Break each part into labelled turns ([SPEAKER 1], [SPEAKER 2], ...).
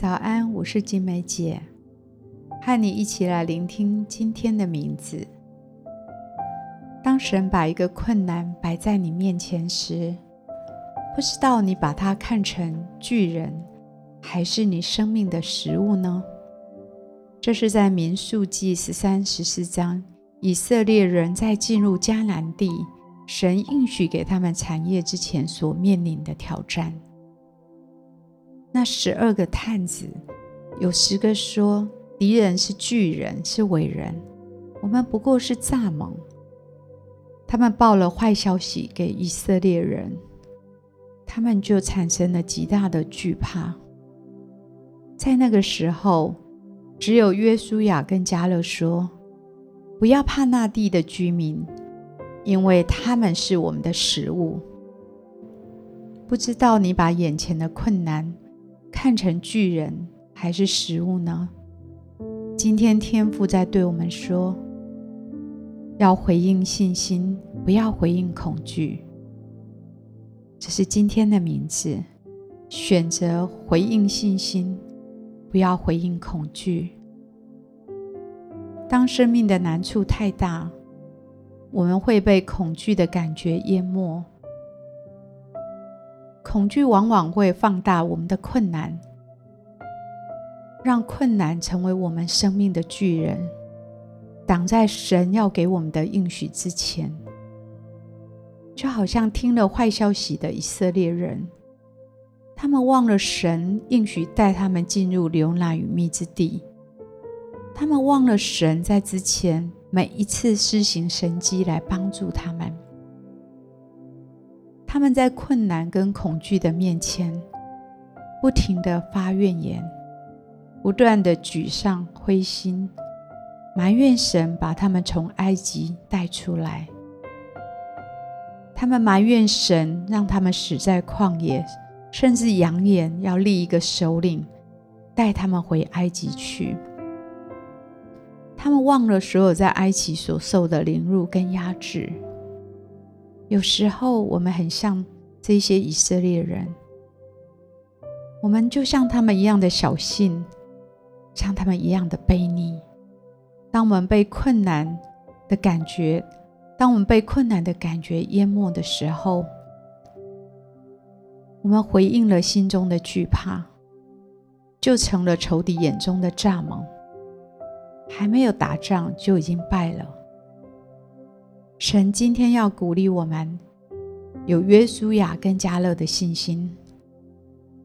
[SPEAKER 1] 早安，我是金梅姐，和你一起来聆听今天的名字。当神把一个困难摆在你面前时，不知道你把它看成巨人，还是你生命的食物呢？这是在民数记十三、十四章，以色列人在进入迦南地，神应许给他们产业之前所面临的挑战。那十二个探子，有十个说敌人是巨人，是伟人，我们不过是蚱蜢。他们报了坏消息给以色列人，他们就产生了极大的惧怕。在那个时候，只有约书亚跟迦勒说：“不要怕那地的居民，因为他们是我们的食物。”不知道你把眼前的困难，看成巨人还是食物呢？今天天父在对我们说，要回应信心，不要回应恐惧。这是今天的名字，选择回应信心，不要回应恐惧。当生命的难处太大，我们会被恐惧的感觉淹没。恐惧往往会放大我们的困难，让困难成为我们生命的巨人，挡在神要给我们的应许之前。就好像听了坏消息的以色列人，他们忘了神应许带他们进入流奶与蜜之地，他们忘了神在之前每一次施行神迹来帮助他们。他们在困难跟恐惧的面前，不停的发怨言，不断的沮丧、灰心，埋怨神把他们从埃及带出来。他们埋怨神让他们死在旷野，甚至扬言要立一个首领带他们回埃及去。他们忘了所有在埃及所受的凌辱跟压制。有时候，我们很像这些以色列人，我们就像他们一样的小心，像他们一样的悖逆。当我们被困难的感觉，当我们被困难的感觉淹没的时候，我们回应了心中的惧怕，就成了仇敌眼中的蚱蜢，还没有打仗就已经败了。神今天要鼓励我们，有约书亚跟迦勒的信心，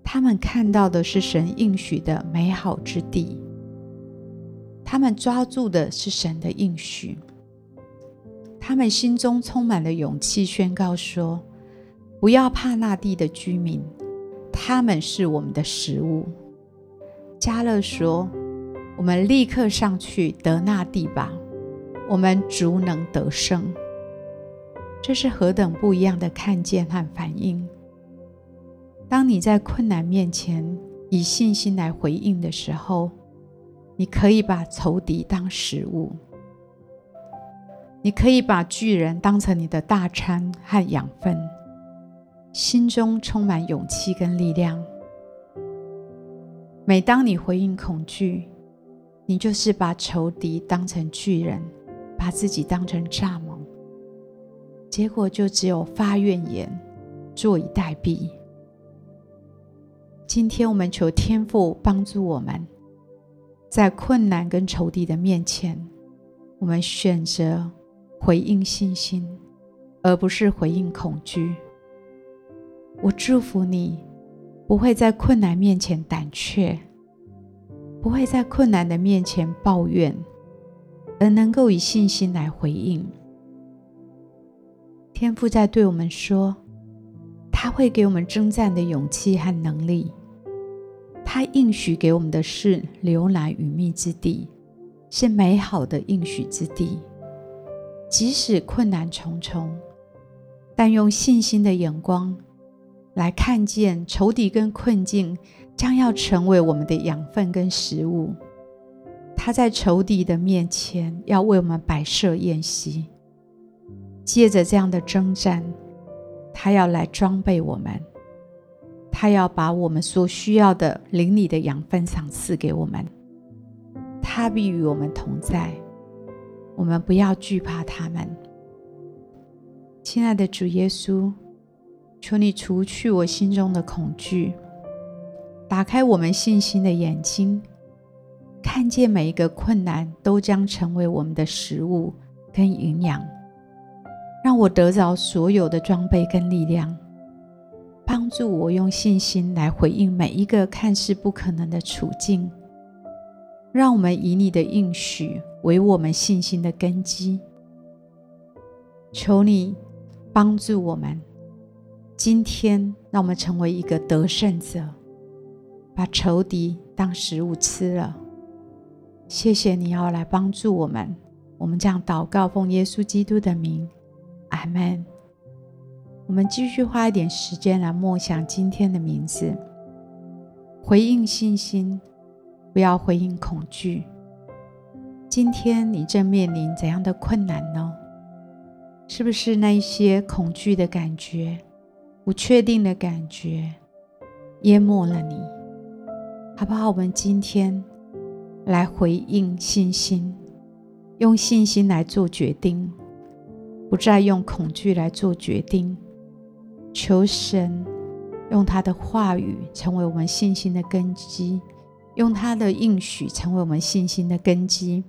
[SPEAKER 1] 他们看到的是神应许的美好之地，他们抓住的是神的应许，他们心中充满了勇气，宣告说：“不要怕那地的居民，他们是我们的食物。”迦勒说：“我们立刻上去得那地吧，我们足能得胜。”这是何等不一样的看见和反应！当你在困难面前以信心来回应的时候，你可以把仇敌当食物，你可以把巨人当成你的大餐和养分，心中充满勇气跟力量。每当你回应恐惧，你就是把仇敌当成巨人，把自己当成蚱蜢。结果就只有发怨言，坐以待毙。今天我们求天父帮助我们，在困难跟仇敌的面前，我们选择回应信心，而不是回应恐惧。我祝福你，不会在困难面前胆怯，不会在困难的面前抱怨，而能够以信心来回应。天父在对我们说，他会给我们征战的勇气和能力。他应许给我们的是流奶与蜜之地，是美好的应许之地。即使困难重重，但用信心的眼光来看见仇敌跟困境将要成为我们的养分跟食物。他在仇敌的面前要为我们摆设宴席。借着这样的征战，他要来装备我们，他要把我们所需要的灵里的养分赏赐给我们，他必与我们同在，我们不要惧怕他们。亲爱的主耶稣，求你除去我心中的恐惧，打开我们信心的眼睛，看见每一个困难都将成为我们的食物跟营养，让我得着所有的装备跟力量。帮助我用信心来回应每一个看似不可能的处境，让我们以你的应许为我们信心的根基。求你帮助我们，今天让我们成为一个得胜者，把仇敌当食物吃了。谢谢你要来帮助我们，我们这样祷告，奉耶稣基督的名，阿门。我们继续花一点时间来默想今天的名字，回应信心，不要回应恐惧。今天你正面临怎样的困难呢？是不是那一些恐惧的感觉、不确定的感觉淹没了你？好不好？我们今天来回应信心，用信心来做决定，不再用恐惧来做决定。求神用他的话语成为我们信心的根基，用他的应许成为我们信心的根基。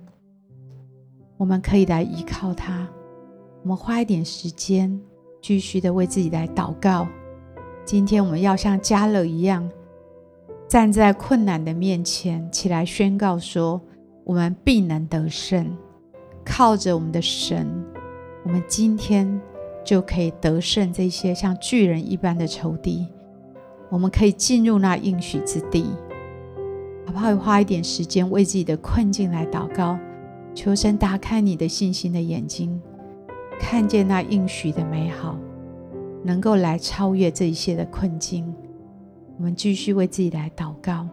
[SPEAKER 1] 我们可以来依靠他。我们花一点时间，继续的为自己来祷告。今天我们要像加勒一样，站在困难的面前，起来宣告说：我们必能得胜。靠着我们的神，我们今天。就可以得胜这些像巨人一般的仇敌，我们可以进入那应许之地，好不好？花一点时间为自己的困境来祷告，求神打开你的信心的眼睛，看见那应许的美好，能够来超越这一些的困境。我们继续为自己来祷告。